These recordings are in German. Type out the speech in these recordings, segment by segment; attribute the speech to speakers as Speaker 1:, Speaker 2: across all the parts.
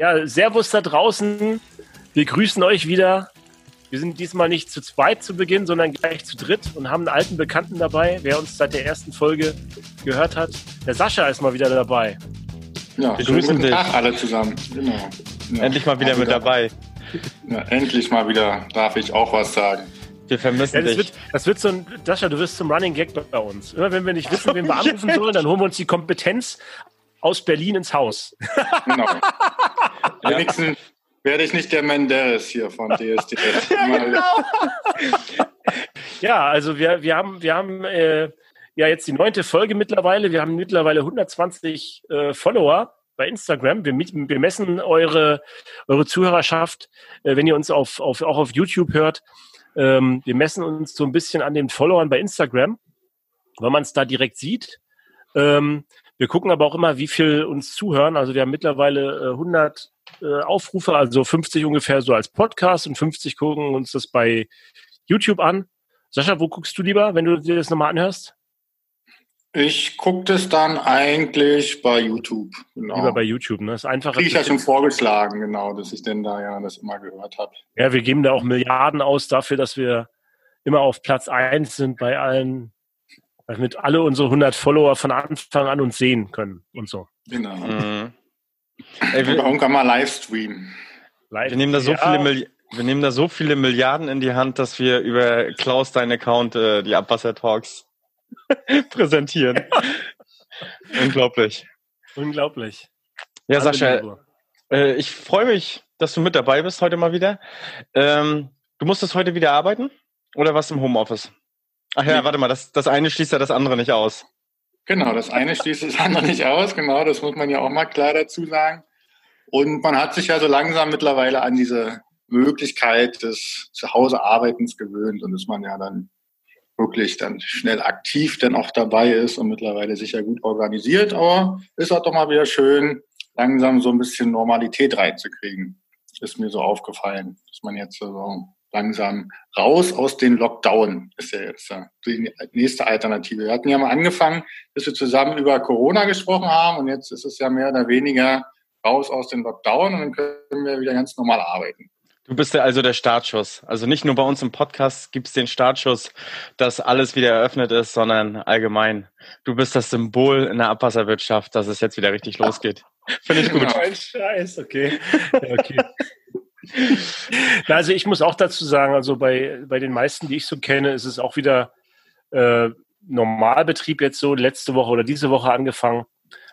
Speaker 1: Ja, Servus da draußen. Wir grüßen euch wieder. Wir sind diesmal nicht zu zweit zu Beginn, sondern gleich zu dritt und haben einen alten Bekannten dabei, wer uns seit der ersten Folge gehört hat. Der Sascha ist mal wieder dabei.
Speaker 2: Ja, wir grüßen guten dich. Tag alle zusammen. Genau.
Speaker 3: Ja, endlich mal wieder mit dabei.
Speaker 2: Ja, endlich mal wieder darf ich auch was sagen.
Speaker 3: Wir vermissen ja,
Speaker 1: das
Speaker 3: dich.
Speaker 1: Wird, das wird so ein, Sascha, du wirst zum Running Gag bei uns. Immer wenn wir nicht wissen, wen wir anrufen sollen, dann holen wir uns die Kompetenz aus Berlin ins Haus. Genau.
Speaker 2: Wenigstens werde ich nicht der Menderes hier von DSDS. ja, genau.
Speaker 1: ja, also wir, wir haben, wir haben äh, ja jetzt die neunte Folge mittlerweile. Wir haben mittlerweile 120 äh, Follower bei Instagram. Wir, wir messen eure, eure Zuhörerschaft, äh, wenn ihr uns auf, auf, auch auf YouTube hört. Ähm, wir messen uns so ein bisschen an den Followern bei Instagram, weil man es da direkt sieht. Ähm, wir gucken aber auch immer, wie viel uns zuhören. Also wir haben mittlerweile äh, 100 äh, Aufrufe, also 50 ungefähr so als Podcast und 50 gucken uns das bei YouTube an. Sascha, wo guckst du lieber, wenn du dir das nochmal anhörst?
Speaker 2: Ich gucke das dann eigentlich bei YouTube.
Speaker 1: Genau. Lieber bei YouTube, ne? Das ist einfacher.
Speaker 2: Ich ja schon vorgeschlagen, genau, dass ich denn da ja das immer gehört habe.
Speaker 1: Ja, wir geben da auch Milliarden aus dafür, dass wir immer auf Platz eins sind bei allen damit alle unsere 100 Follower von Anfang an uns sehen können und so. Genau. Mhm.
Speaker 2: Ey, wir, irgendwann mal Livestream.
Speaker 3: Live wir, nehmen da so ja. viele wir nehmen da so viele Milliarden in die Hand, dass wir über Klaus deinen Account äh, die Abwasser Talks präsentieren. Unglaublich.
Speaker 1: Unglaublich.
Speaker 3: Ja, Alle Sascha, äh, ich freue mich, dass du mit dabei bist heute mal wieder. Ähm, du musstest heute wieder arbeiten oder was im Homeoffice? Ach ja, warte mal, das, das eine schließt ja das andere nicht aus.
Speaker 2: Genau, das eine schließt das andere nicht aus, genau, das muss man ja auch mal klar dazu sagen. Und man hat sich ja so langsam mittlerweile an diese Möglichkeit des Zuhausearbeitens gewöhnt und dass man ja dann wirklich dann schnell aktiv dann auch dabei ist und mittlerweile sicher gut organisiert. Aber ist auch doch mal wieder schön, langsam so ein bisschen Normalität reinzukriegen. Ist mir so aufgefallen, dass man jetzt so langsam raus aus den Lockdown ist ja jetzt die nächste Alternative. Wir hatten ja mal angefangen, dass wir zusammen über Corona gesprochen haben und jetzt ist es ja mehr oder weniger raus aus den Lockdown und dann können wir wieder ganz normal arbeiten.
Speaker 3: Du bist ja also der Startschuss. Also nicht nur bei uns im Podcast gibt es den Startschuss, dass alles wieder eröffnet ist, sondern allgemein. Du bist das Symbol in der Abwasserwirtschaft, dass es jetzt wieder richtig losgeht. Finde ich gut.
Speaker 1: Genau. Scheiß, okay. okay. Also ich muss auch dazu sagen, also bei, bei den meisten, die ich so kenne, ist es auch wieder äh, Normalbetrieb jetzt so letzte Woche oder diese Woche angefangen.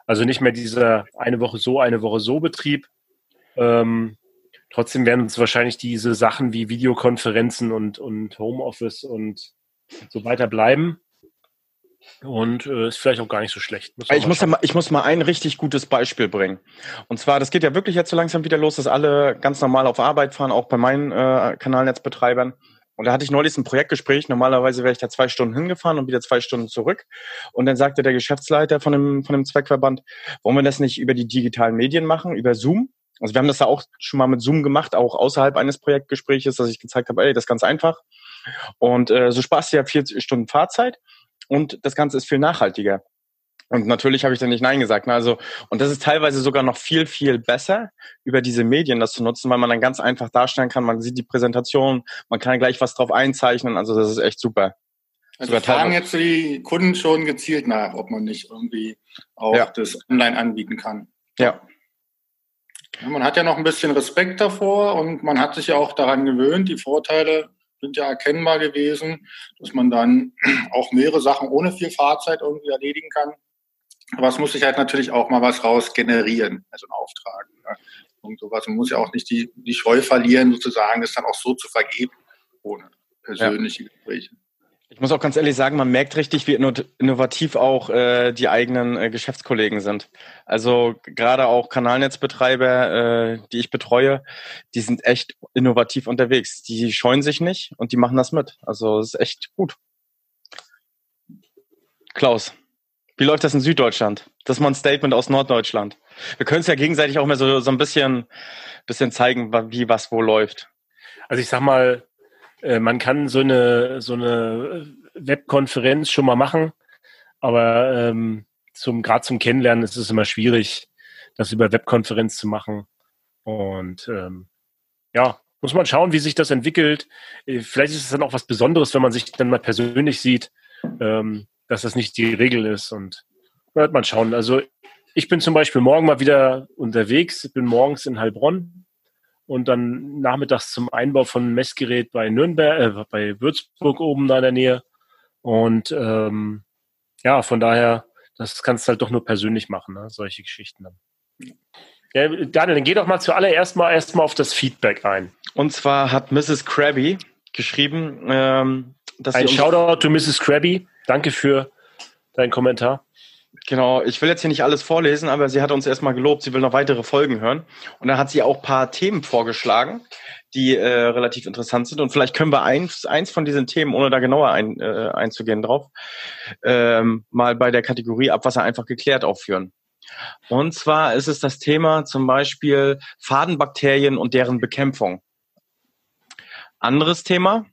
Speaker 1: Also nicht mehr dieser eine Woche so, eine Woche so Betrieb. Ähm, trotzdem werden uns wahrscheinlich diese Sachen wie Videokonferenzen und, und Homeoffice und so weiter bleiben. Und äh, ist vielleicht auch gar nicht so schlecht.
Speaker 3: Muss ich, muss ja mal, ich muss mal ein richtig gutes Beispiel bringen. Und zwar, das geht ja wirklich jetzt so langsam wieder los, dass alle ganz normal auf Arbeit fahren, auch bei meinen äh, Kanalnetzbetreibern. Und da hatte ich neulich ein Projektgespräch. Normalerweise wäre ich da zwei Stunden hingefahren und wieder zwei Stunden zurück. Und dann sagte der Geschäftsleiter von dem, von dem Zweckverband, wollen wir das nicht über die digitalen Medien machen, über Zoom? Also wir haben das da auch schon mal mit Zoom gemacht, auch außerhalb eines Projektgespräches, dass ich gezeigt habe, ey, das ist ganz einfach. Und äh, so sparst du ja 40 Stunden Fahrzeit und das Ganze ist viel nachhaltiger. Und natürlich habe ich dann nicht Nein gesagt. Ne? Also, und das ist teilweise sogar noch viel, viel besser, über diese Medien das zu nutzen, weil man dann ganz einfach darstellen kann, man sieht die Präsentation, man kann gleich was drauf einzeichnen. Also das ist echt super.
Speaker 2: Also sogar fragen jetzt die Kunden schon gezielt nach, ob man nicht irgendwie auch ja. das online anbieten kann.
Speaker 3: Ja.
Speaker 2: ja. Man hat ja noch ein bisschen Respekt davor und man hat sich ja auch daran gewöhnt, die Vorteile sind ja erkennbar gewesen, dass man dann auch mehrere Sachen ohne viel Fahrzeit irgendwie erledigen kann. Aber es muss sich halt natürlich auch mal was raus generieren, also ein Auftrag. Ja. Und sowas. Man muss ja auch nicht die, die Scheu verlieren, sozusagen, das dann auch so zu vergeben, ohne persönliche ja. Gespräche.
Speaker 3: Ich muss auch ganz ehrlich sagen, man merkt richtig, wie innovativ auch äh, die eigenen äh, Geschäftskollegen sind. Also gerade auch Kanalnetzbetreiber, äh, die ich betreue, die sind echt innovativ unterwegs. Die scheuen sich nicht und die machen das mit. Also es ist echt gut. Klaus, wie läuft das in Süddeutschland? Das ist mal ein Statement aus Norddeutschland. Wir können es ja gegenseitig auch mal so, so ein bisschen, bisschen zeigen, wie was wo läuft.
Speaker 1: Also ich sag mal, äh, man kann so eine, so eine Webkonferenz schon mal machen, aber ähm, zum, gerade zum Kennenlernen ist es immer schwierig, das über Webkonferenz zu machen. Und ähm, ja, muss man schauen, wie sich das entwickelt. Äh, vielleicht ist es dann auch was Besonderes, wenn man sich dann mal persönlich sieht, ähm, dass das nicht die Regel ist. Und wird man schauen. Also ich bin zum Beispiel morgen mal wieder unterwegs. Ich bin morgens in Heilbronn und dann nachmittags zum Einbau von Messgerät bei Nürnberg, äh, bei Würzburg oben da in der Nähe. Und ähm, ja, von daher, das kannst du halt doch nur persönlich machen, ne? solche Geschichten dann. Ja, Daniel, dann geh doch mal zuallererst mal erstmal auf das Feedback ein.
Speaker 3: Und zwar hat Mrs. Krabby geschrieben, ähm,
Speaker 1: dass Ein Shoutout to Mrs. Krabby. Danke für deinen Kommentar.
Speaker 3: Genau, ich will jetzt hier nicht alles vorlesen, aber sie hat uns erstmal gelobt, sie will noch weitere Folgen hören. Und dann hat sie auch paar Themen vorgeschlagen, die äh, relativ interessant sind. Und vielleicht können wir eins, eins von diesen Themen, ohne da genauer ein, äh, einzugehen drauf, ähm, mal bei der Kategorie Abwasser einfach geklärt aufführen. Und zwar ist es das Thema zum Beispiel Fadenbakterien und deren Bekämpfung. Anderes Thema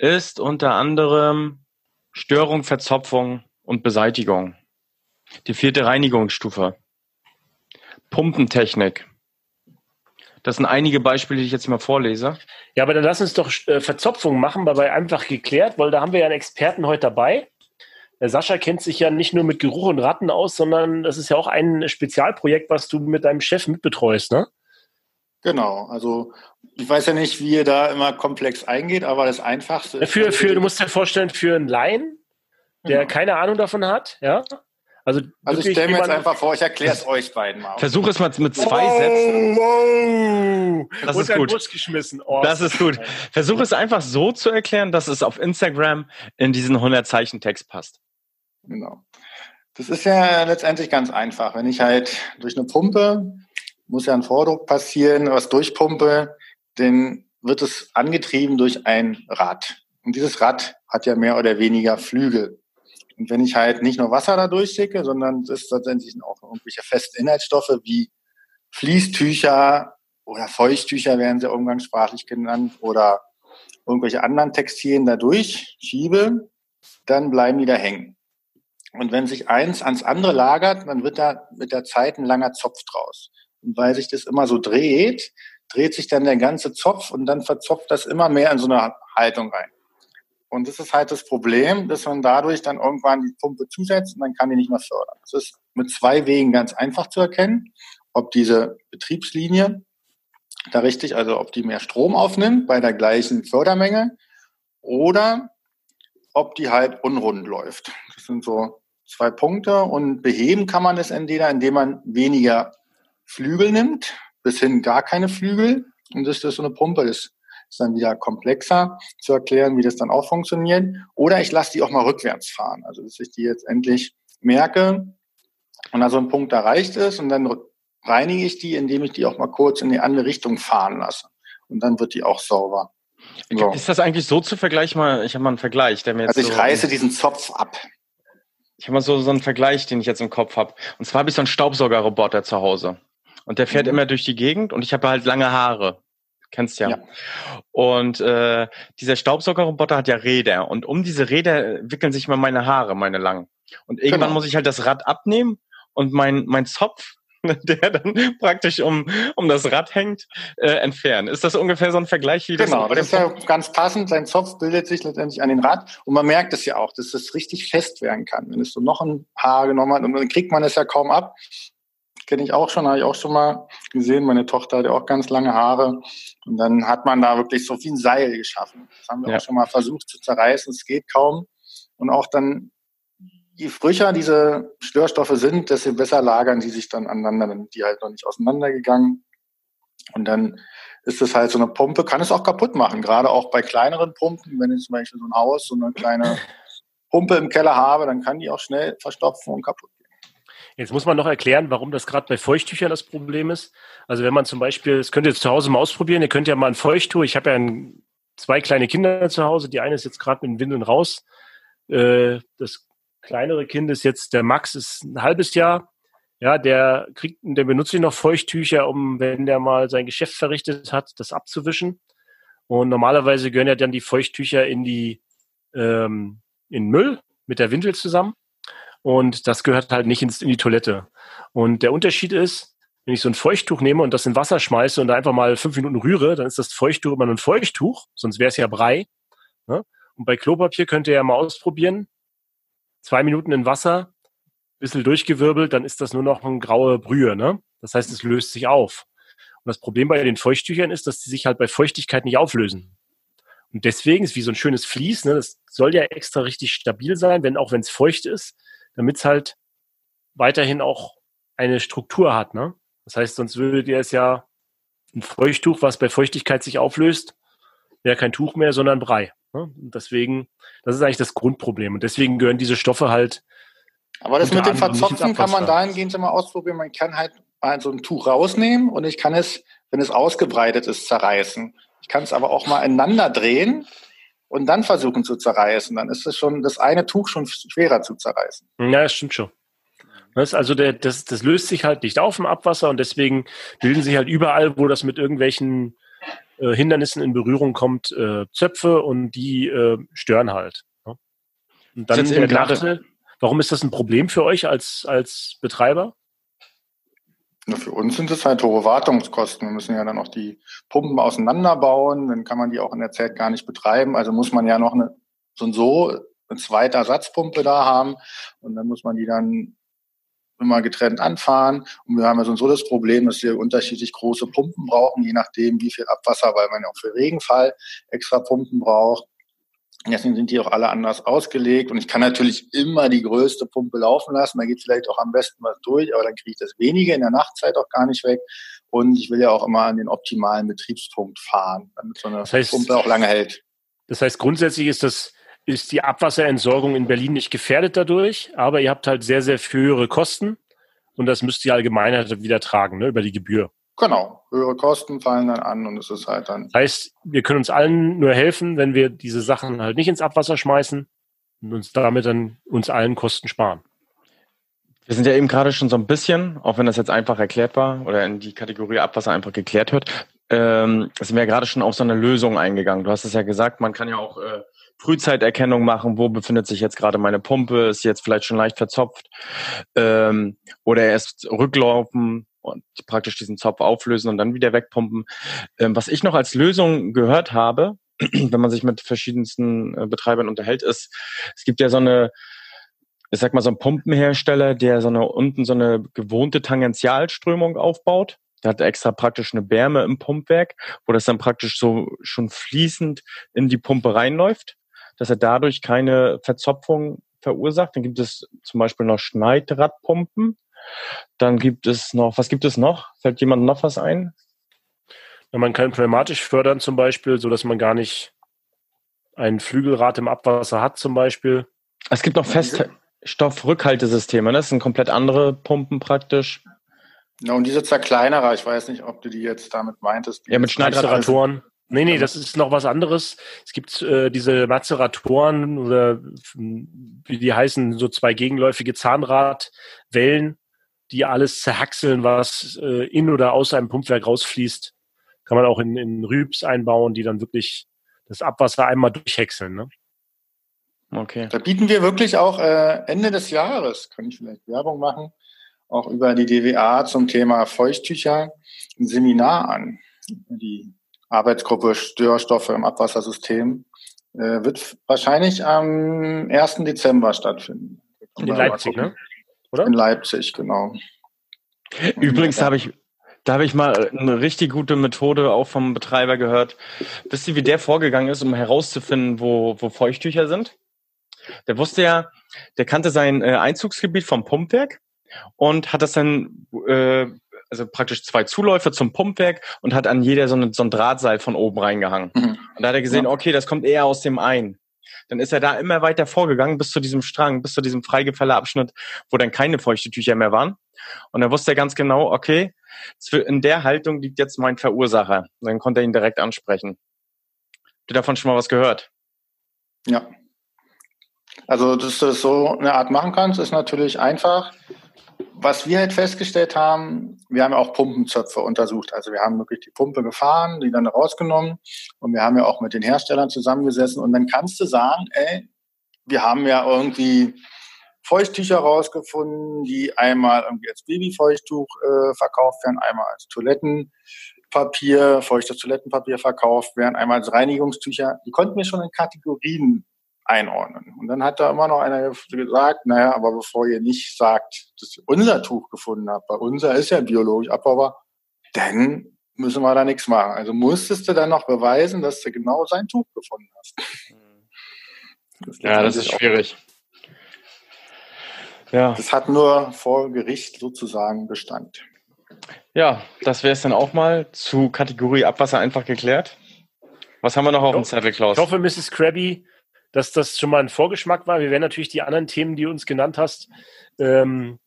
Speaker 3: ist unter anderem Störung, Verzopfung und Beseitigung. Die vierte Reinigungsstufe. Pumpentechnik. Das sind einige Beispiele, die ich jetzt mal vorlese.
Speaker 1: Ja, aber dann lass uns doch äh, Verzopfung machen, weil einfach geklärt, weil da haben wir ja einen Experten heute dabei. Der Sascha kennt sich ja nicht nur mit Geruch und Ratten aus, sondern das ist ja auch ein Spezialprojekt, was du mit deinem Chef mitbetreust, ne?
Speaker 2: Genau, also ich weiß ja nicht, wie ihr da immer komplex eingeht, aber das Einfachste
Speaker 1: ist. Für, für, du musst dir vorstellen, für einen Laien, der genau. keine Ahnung davon hat, ja.
Speaker 2: Also, also ich stelle mir jetzt einfach vor, ich erkläre es euch beiden mal.
Speaker 3: Versuch es mal mit zwei wow, Sätzen. Wow. Das Und ist gut. Bus geschmissen. Oh, das ist gut. Versuch es einfach so zu erklären, dass es auf Instagram in diesen 100 Zeichen Text passt.
Speaker 2: Genau. Das ist ja letztendlich ganz einfach. Wenn ich halt durch eine Pumpe, muss ja ein Vordruck passieren, was durchpumpe, dann wird es angetrieben durch ein Rad. Und dieses Rad hat ja mehr oder weniger Flügel. Und wenn ich halt nicht nur Wasser da durchschicke, sondern es ist tatsächlich auch irgendwelche festen Inhaltsstoffe wie Fließtücher oder Feuchttücher werden sie umgangssprachlich genannt oder irgendwelche anderen Textilien da durchschiebe, dann bleiben die da hängen. Und wenn sich eins ans andere lagert, dann wird da mit der Zeit ein langer Zopf draus. Und weil sich das immer so dreht, dreht sich dann der ganze Zopf und dann verzopft das immer mehr in so eine Haltung rein. Und das ist halt das Problem, dass man dadurch dann irgendwann die Pumpe zusetzt und dann kann die nicht mehr fördern. Das ist mit zwei Wegen ganz einfach zu erkennen, ob diese Betriebslinie da richtig, also ob die mehr Strom aufnimmt bei der gleichen Fördermenge oder ob die halt unrund läuft. Das sind so zwei Punkte und beheben kann man das entweder, indem man weniger Flügel nimmt, bis hin gar keine Flügel. Und das ist so eine Pumpe, das ist dann wieder komplexer zu erklären, wie das dann auch funktioniert. Oder ich lasse die auch mal rückwärts fahren. Also dass ich die jetzt endlich merke und da so ein Punkt erreicht ist und dann reinige ich die, indem ich die auch mal kurz in die andere Richtung fahren lasse. Und dann wird die auch sauber.
Speaker 3: So. Ist das eigentlich so zu vergleichen? Ich habe mal einen Vergleich, der mir
Speaker 2: jetzt. Also ich so reiße diesen Zopf ab.
Speaker 3: Ich habe mal so, so einen Vergleich, den ich jetzt im Kopf habe. Und zwar habe ich so einen Staubsaugerroboter zu Hause. Und der fährt mhm. immer durch die Gegend und ich habe halt lange Haare. Kennst ja. ja. Und äh, dieser Staubsaugerroboter hat ja Räder. Und um diese Räder wickeln sich mal meine Haare, meine langen. Und irgendwann genau. muss ich halt das Rad abnehmen und mein, mein Zopf der dann praktisch um, um das Rad hängt, äh, entfernen. Ist das ungefähr so ein Vergleich
Speaker 2: wie das? Genau, das ist ja ganz passend. Sein Zopf bildet sich letztendlich an den Rad und man merkt es ja auch, dass das richtig fest werden kann. Wenn es so noch ein Haar genommen hat und dann kriegt man es ja kaum ab. Kenne ich auch schon, habe ich auch schon mal gesehen. Meine Tochter hat ja auch ganz lange Haare. Und dann hat man da wirklich so ein Seil geschaffen. Das haben wir ja. auch schon mal versucht zu zerreißen. Es geht kaum. Und auch dann je frischer diese Störstoffe sind, desto besser lagern die sich dann aneinander, dann die halt noch nicht auseinandergegangen. Und dann ist es halt so eine Pumpe, kann es auch kaputt machen, gerade auch bei kleineren Pumpen, wenn ich zum Beispiel so ein Haus, so eine kleine Pumpe im Keller habe, dann kann die auch schnell verstopfen und kaputt.
Speaker 1: Jetzt muss man noch erklären, warum das gerade bei Feuchttüchern das Problem ist. Also wenn man zum Beispiel, das könnt ihr jetzt zu Hause mal ausprobieren, ihr könnt ja mal ein Feuchttuch, ich habe ja ein, zwei kleine Kinder zu Hause, die eine ist jetzt gerade mit den Windeln raus. Äh, das kleinere Kind ist jetzt, der Max ist ein halbes Jahr. Ja, der kriegt, der benutzt ihn noch Feuchttücher, um, wenn der mal sein Geschäft verrichtet hat, das abzuwischen. Und normalerweise gehören ja dann die Feuchttücher in die, ähm, in Müll mit der Windel zusammen. Und das gehört halt nicht in die Toilette. Und der Unterschied ist, wenn ich so ein Feuchttuch nehme und das in Wasser schmeiße und da einfach mal fünf Minuten rühre, dann ist das Feuchttuch immer ein Feuchttuch, sonst wäre es ja Brei. Ne? Und bei Klopapier könnt ihr ja mal ausprobieren. Zwei Minuten in Wasser, bisschen durchgewirbelt, dann ist das nur noch eine graue Brühe. Ne? Das heißt, es löst sich auf. Und das Problem bei den Feuchttüchern ist, dass die sich halt bei Feuchtigkeit nicht auflösen. Und deswegen ist wie so ein schönes Vlies, ne? das soll ja extra richtig stabil sein, wenn auch wenn es feucht ist, damit es halt weiterhin auch eine Struktur hat. Ne? Das heißt, sonst würdet ihr es ja ein Feuchttuch, was bei Feuchtigkeit sich auflöst, wäre kein Tuch mehr, sondern Brei. Ne? Und deswegen, das ist eigentlich das Grundproblem. Und deswegen gehören diese Stoffe halt.
Speaker 2: Aber das mit dem Verzopfen kann man dahingehend immer ausprobieren. Man kann halt mal so ein Tuch rausnehmen und ich kann es, wenn es ausgebreitet ist, zerreißen. Ich kann es aber auch mal ineinander drehen und dann versuchen zu zerreißen. Dann ist es schon das eine Tuch schon schwerer zu zerreißen.
Speaker 1: Ja, das stimmt schon. Das, also der, das, das löst sich halt nicht auf im Abwasser und deswegen bilden sich halt überall, wo das mit irgendwelchen äh, Hindernissen in Berührung kommt, äh, Zöpfe und die äh, stören halt. Ne? Und dann der Nachteil, warum ist das ein Problem für euch als, als Betreiber?
Speaker 2: Für uns sind es halt hohe Wartungskosten. Wir müssen ja dann auch die Pumpen auseinanderbauen, dann kann man die auch in der Zeit gar nicht betreiben. Also muss man ja noch eine, so und so eine zweite Ersatzpumpe da haben und dann muss man die dann immer getrennt anfahren. Und wir haben ja so das Problem, dass wir unterschiedlich große Pumpen brauchen, je nachdem, wie viel Abwasser, weil man ja auch für Regenfall extra Pumpen braucht. Deswegen sind die auch alle anders ausgelegt. Und ich kann natürlich immer die größte Pumpe laufen lassen. Da geht vielleicht auch am besten was durch, aber dann kriege ich das wenige in der Nachtzeit auch gar nicht weg. Und ich will ja auch immer an den optimalen Betriebspunkt fahren, damit so eine das heißt, Pumpe auch lange hält.
Speaker 1: Das heißt, grundsätzlich ist das ist die Abwasserentsorgung in Berlin nicht gefährdet dadurch, aber ihr habt halt sehr, sehr höhere Kosten und das müsst ihr allgemein halt wieder tragen, ne, über die Gebühr.
Speaker 2: Genau, höhere Kosten fallen dann an und es ist halt dann.
Speaker 1: Heißt, wir können uns allen nur helfen, wenn wir diese Sachen halt nicht ins Abwasser schmeißen und uns damit dann uns allen Kosten sparen.
Speaker 3: Wir sind ja eben gerade schon so ein bisschen, auch wenn das jetzt einfach erklärt war oder in die Kategorie Abwasser einfach geklärt wird, ähm, sind wir ja gerade schon auf so eine Lösung eingegangen. Du hast es ja gesagt, man kann ja auch äh, Frühzeiterkennung machen, wo befindet sich jetzt gerade meine Pumpe, ist jetzt vielleicht schon leicht verzopft ähm, oder erst rücklaufen und praktisch diesen Zopf auflösen und dann wieder wegpumpen. Ähm, was ich noch als Lösung gehört habe, wenn man sich mit verschiedensten äh, Betreibern unterhält, ist, es gibt ja so eine, ich sag mal, so ein Pumpenhersteller, der so eine unten so eine gewohnte Tangentialströmung aufbaut. Der hat extra praktisch eine Bärme im Pumpwerk, wo das dann praktisch so schon fließend in die Pumpe reinläuft dass er dadurch keine Verzopfung verursacht. Dann gibt es zum Beispiel noch Schneidradpumpen. Dann gibt es noch, was gibt es noch? Fällt jemand noch was ein?
Speaker 1: man kann pneumatisch fördern zum Beispiel, so dass man gar nicht ein Flügelrad im Abwasser hat zum Beispiel.
Speaker 3: Es gibt noch Feststoffrückhaltesysteme, ne? das sind komplett andere Pumpen praktisch.
Speaker 2: Ja, und diese Zerkleinerer, ich weiß nicht, ob du die jetzt damit meintest.
Speaker 1: Ja, mit Schneidratoren. Nee, nee, das ist noch was anderes. Es gibt äh, diese Mazeratoren oder wie die heißen, so zwei gegenläufige Zahnradwellen, die alles zerhackseln, was äh, in oder aus einem Pumpwerk rausfließt. Kann man auch in, in Rübs einbauen, die dann wirklich das Abwasser einmal durchhäckseln. Ne?
Speaker 2: Okay. Da bieten wir wirklich auch äh, Ende des Jahres, kann ich vielleicht Werbung machen, auch über die DWA zum Thema Feuchttücher ein Seminar an. Die Arbeitsgruppe Störstoffe im Abwassersystem äh, wird wahrscheinlich am 1. Dezember stattfinden.
Speaker 1: In Leipzig, ne?
Speaker 2: Oder? In Leipzig, genau.
Speaker 3: Übrigens habe ich, da habe ich mal eine richtig gute Methode auch vom Betreiber gehört. Wisst ihr, wie der vorgegangen ist, um herauszufinden, wo, wo Feuchttücher sind? Der wusste ja, der kannte sein äh, Einzugsgebiet vom Pumpwerk und hat das dann äh, also praktisch zwei Zuläufe zum Pumpwerk und hat an jeder so, eine, so ein Drahtseil von oben reingehangen. Mhm. Und da hat er gesehen, ja. okay, das kommt eher aus dem ein. Dann ist er da immer weiter vorgegangen bis zu diesem Strang, bis zu diesem Freigefälleabschnitt, wo dann keine feuchte Tücher mehr waren. Und dann wusste er ganz genau, okay, in der Haltung liegt jetzt mein Verursacher. Und dann konnte er ihn direkt ansprechen. Habt ihr davon schon mal was gehört?
Speaker 2: Ja. Also, dass du das so eine Art machen kannst, ist natürlich einfach was wir halt festgestellt haben, wir haben ja auch Pumpenzöpfe untersucht. Also wir haben wirklich die Pumpe gefahren, die dann rausgenommen und wir haben ja auch mit den Herstellern zusammengesessen und dann kannst du sagen, ey, wir haben ja irgendwie Feuchttücher rausgefunden, die einmal irgendwie als Babyfeuchttuch äh, verkauft werden, einmal als Toilettenpapier, feuchtes Toilettenpapier verkauft werden, einmal als Reinigungstücher. Die konnten wir schon in Kategorien einordnen. Und dann hat da immer noch einer gesagt, naja, aber bevor ihr nicht sagt, dass ihr unser Tuch gefunden habt, weil unser ist ja biologisch abbaubar, dann müssen wir da nichts machen. Also musstest du dann noch beweisen, dass du genau sein Tuch gefunden hast.
Speaker 3: Das ja, das ist schwierig.
Speaker 2: Ja. Das hat nur vor Gericht sozusagen Bestand.
Speaker 3: Ja, das wäre es dann auch mal zu Kategorie Abwasser einfach geklärt. Was haben wir noch auf dem Zettel, Klaus?
Speaker 1: Ich hoffe, Mrs. Krabby dass das schon mal ein Vorgeschmack war. Wir werden natürlich die anderen Themen, die du uns genannt hast, ähm,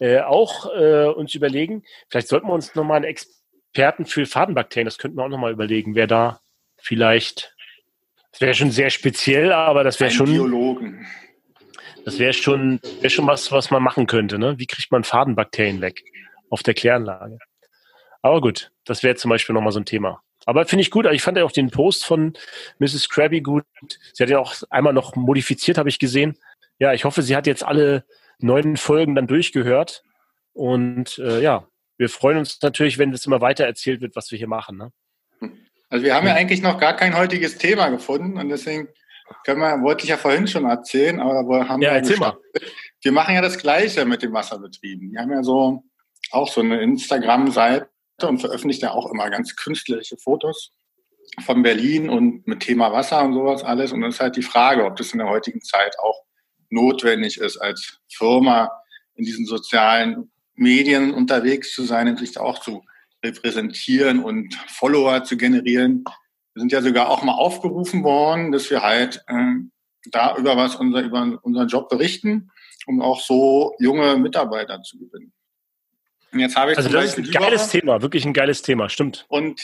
Speaker 1: äh, auch äh, uns überlegen. Vielleicht sollten wir uns nochmal einen Experten für Fadenbakterien, das könnten wir auch nochmal überlegen, wer da vielleicht, das wäre schon sehr speziell, aber das wäre schon.
Speaker 2: Biologen.
Speaker 1: Das wäre schon, wär schon was, was man machen könnte. Ne? Wie kriegt man Fadenbakterien weg auf der Kläranlage? Aber gut, das wäre zum Beispiel nochmal so ein Thema. Aber finde ich gut. Also ich fand ja auch den Post von Mrs. Krabby gut. Sie hat ja auch einmal noch modifiziert, habe ich gesehen. Ja, ich hoffe, sie hat jetzt alle neun Folgen dann durchgehört. Und äh, ja, wir freuen uns natürlich, wenn es immer weiter erzählt wird, was wir hier machen. Ne?
Speaker 2: Also wir haben ja eigentlich noch gar kein heutiges Thema gefunden und deswegen können wir, wollte ich ja vorhin schon erzählen, aber wir haben
Speaker 1: ja, ja erzähl mal.
Speaker 2: Wir machen ja das Gleiche mit den Wasserbetrieben. Die haben ja so auch so eine Instagram-Seite und veröffentlicht ja auch immer ganz künstlerische Fotos von Berlin und mit Thema Wasser und sowas alles. Und dann ist halt die Frage, ob das in der heutigen Zeit auch notwendig ist, als Firma in diesen sozialen Medien unterwegs zu sein und sich da auch zu repräsentieren und Follower zu generieren. Wir sind ja sogar auch mal aufgerufen worden, dass wir halt äh, da über was unser, über unseren Job berichten, um auch so junge Mitarbeiter zu gewinnen.
Speaker 1: Und jetzt habe ich also das ist ein geiles Woche. Thema, wirklich ein geiles Thema, stimmt.
Speaker 2: Und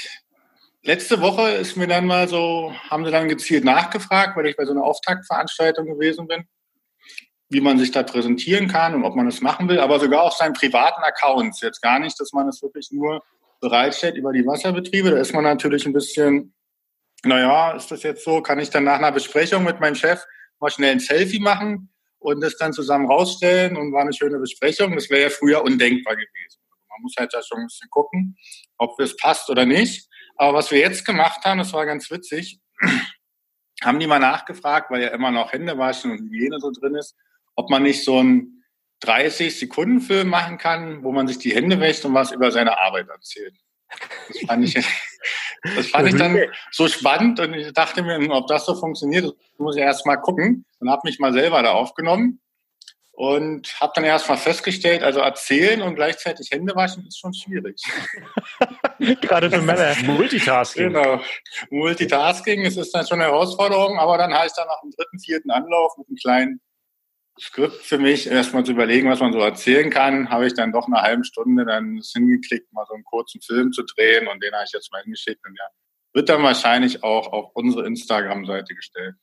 Speaker 2: letzte Woche ist mir dann mal so, haben sie dann gezielt nachgefragt, weil ich bei so einer Auftaktveranstaltung gewesen bin, wie man sich da präsentieren kann und ob man das machen will, aber sogar auf seinen privaten Accounts. Jetzt gar nicht, dass man es wirklich nur bereitstellt über die Wasserbetriebe. Da ist man natürlich ein bisschen, naja, ist das jetzt so? Kann ich dann nach einer Besprechung mit meinem Chef mal schnell ein Selfie machen? und das dann zusammen rausstellen und war eine schöne Besprechung. Das wäre ja früher undenkbar gewesen. Man muss halt da schon ein bisschen gucken, ob es passt oder nicht. Aber was wir jetzt gemacht haben, das war ganz witzig, haben die mal nachgefragt, weil ja immer noch Händewaschen und Hygiene so drin ist, ob man nicht so einen 30-Sekunden-Film machen kann, wo man sich die Hände wäscht und was über seine Arbeit erzählt. Das fand ich, das fand ich dann so spannend und ich dachte mir, ob das so funktioniert, muss ich erst mal gucken und habe mich mal selber da aufgenommen und habe dann erst mal festgestellt, also erzählen und gleichzeitig Hände waschen ist schon schwierig.
Speaker 1: Gerade für Männer. Multitasking.
Speaker 2: Genau. Multitasking, es ist dann schon eine Herausforderung, aber dann heißt dann nach dem dritten, vierten Anlauf mit einem kleinen Skript für mich, erstmal zu überlegen, was man so erzählen kann, habe ich dann doch eine halbe Stunde dann hingeklickt, mal so einen kurzen Film zu drehen und den habe ich jetzt mal hingeschickt und ja, wird dann wahrscheinlich auch auf unsere Instagram-Seite gestellt.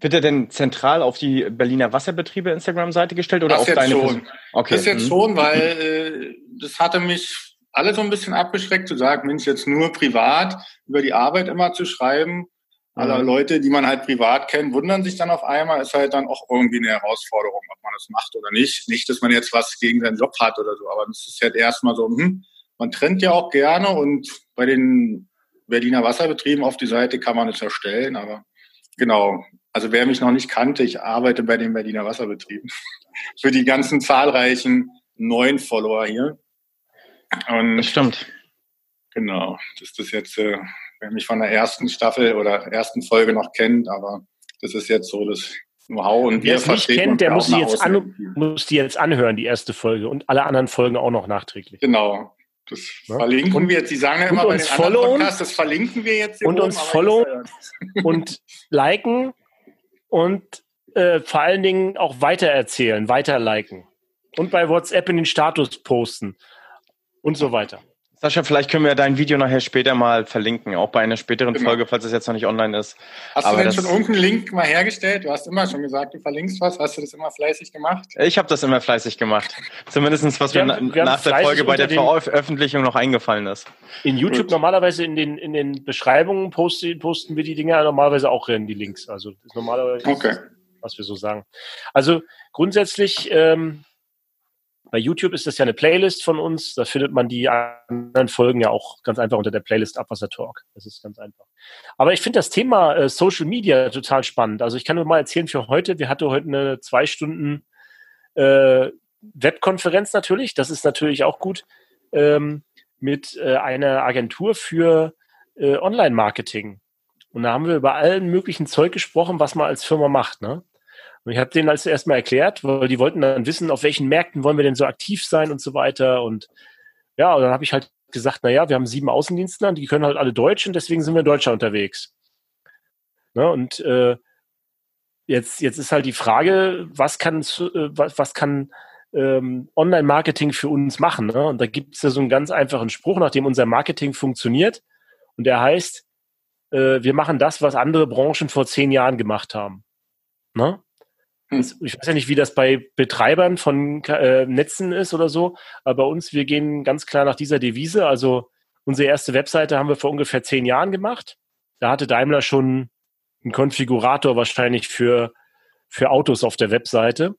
Speaker 3: Wird er denn zentral auf die Berliner Wasserbetriebe Instagram-Seite gestellt oder
Speaker 2: das
Speaker 3: auf
Speaker 2: jetzt deine schon. Okay. Das jetzt mhm. schon, weil äh, das hatte mich alle so ein bisschen abgeschreckt zu sagen, Mensch, jetzt nur privat über die Arbeit immer zu schreiben aller mhm. Leute, die man halt privat kennt, wundern sich dann auf einmal, ist halt dann auch irgendwie eine Herausforderung, ob man das macht oder nicht. Nicht, dass man jetzt was gegen seinen Job hat oder so, aber das ist halt erstmal so, hm, man trennt ja auch gerne und bei den Berliner Wasserbetrieben auf die Seite kann man es erstellen, aber genau. Also wer mich noch nicht kannte, ich arbeite bei den Berliner Wasserbetrieben. Für die ganzen zahlreichen neuen Follower hier.
Speaker 3: Und das stimmt.
Speaker 2: Genau, das ist jetzt äh, wer mich von der ersten Staffel oder ersten Folge noch kennt, aber das ist jetzt so das Know-how
Speaker 1: und wer es nicht kennt, der muss die, jetzt an, muss die jetzt anhören, die erste Folge und alle anderen Folgen auch noch nachträglich.
Speaker 2: Genau. Das ja? verlinken und, wir jetzt. Die sagen ja immer bei den
Speaker 1: followen,
Speaker 2: anderen Podcasts, das verlinken wir jetzt.
Speaker 1: Und oben, uns followen und liken und äh, vor allen Dingen auch weitererzählen, weiter liken. Und bei WhatsApp in den Status posten und so weiter.
Speaker 3: Sascha, vielleicht können wir dein Video nachher später mal verlinken, auch bei einer späteren genau. Folge, falls es jetzt noch nicht online ist.
Speaker 2: Hast Aber du denn schon irgendeinen Link mal hergestellt? Du hast immer schon gesagt, du verlinkst was. Hast du das immer fleißig gemacht?
Speaker 3: Ich habe das immer fleißig gemacht. Zumindest was wir, mir wir nach der Folge bei der Veröffentlichung noch eingefallen ist.
Speaker 1: In YouTube Gut. normalerweise in den, in den Beschreibungen posten, posten wir die Dinger normalerweise auch in die Links. Also das ist normalerweise.
Speaker 2: Okay.
Speaker 1: was wir so sagen. Also grundsätzlich ähm, bei YouTube ist das ja eine Playlist von uns. Da findet man die anderen Folgen ja auch ganz einfach unter der Playlist Abwasser Talk. Das ist ganz einfach. Aber ich finde das Thema äh, Social Media total spannend. Also ich kann nur mal erzählen für heute. Wir hatten heute eine zwei Stunden äh, Webkonferenz natürlich. Das ist natürlich auch gut ähm, mit äh, einer Agentur für äh, Online-Marketing. Und da haben wir über allen möglichen Zeug gesprochen, was man als Firma macht. Ne? Und ich habe denen als erstmal erklärt, weil die wollten dann wissen, auf welchen Märkten wollen wir denn so aktiv sein und so weiter. Und ja, und dann habe ich halt gesagt, na ja, wir haben sieben Außendienstler, die können halt alle Deutsch und deswegen sind wir in Deutschland unterwegs. Ne, und äh, jetzt, jetzt ist halt die Frage, was kann, äh, was, was kann ähm, Online-Marketing für uns machen? Ne? Und da gibt es ja so einen ganz einfachen Spruch, nach dem unser Marketing funktioniert. Und der heißt, äh, wir machen das, was andere Branchen vor zehn Jahren gemacht haben. Ne? Hm. Ich weiß ja nicht, wie das bei Betreibern von äh, Netzen ist oder so, aber bei uns, wir gehen ganz klar nach dieser Devise. Also unsere erste Webseite haben wir vor ungefähr zehn Jahren gemacht. Da hatte Daimler schon einen Konfigurator wahrscheinlich für, für Autos auf der Webseite.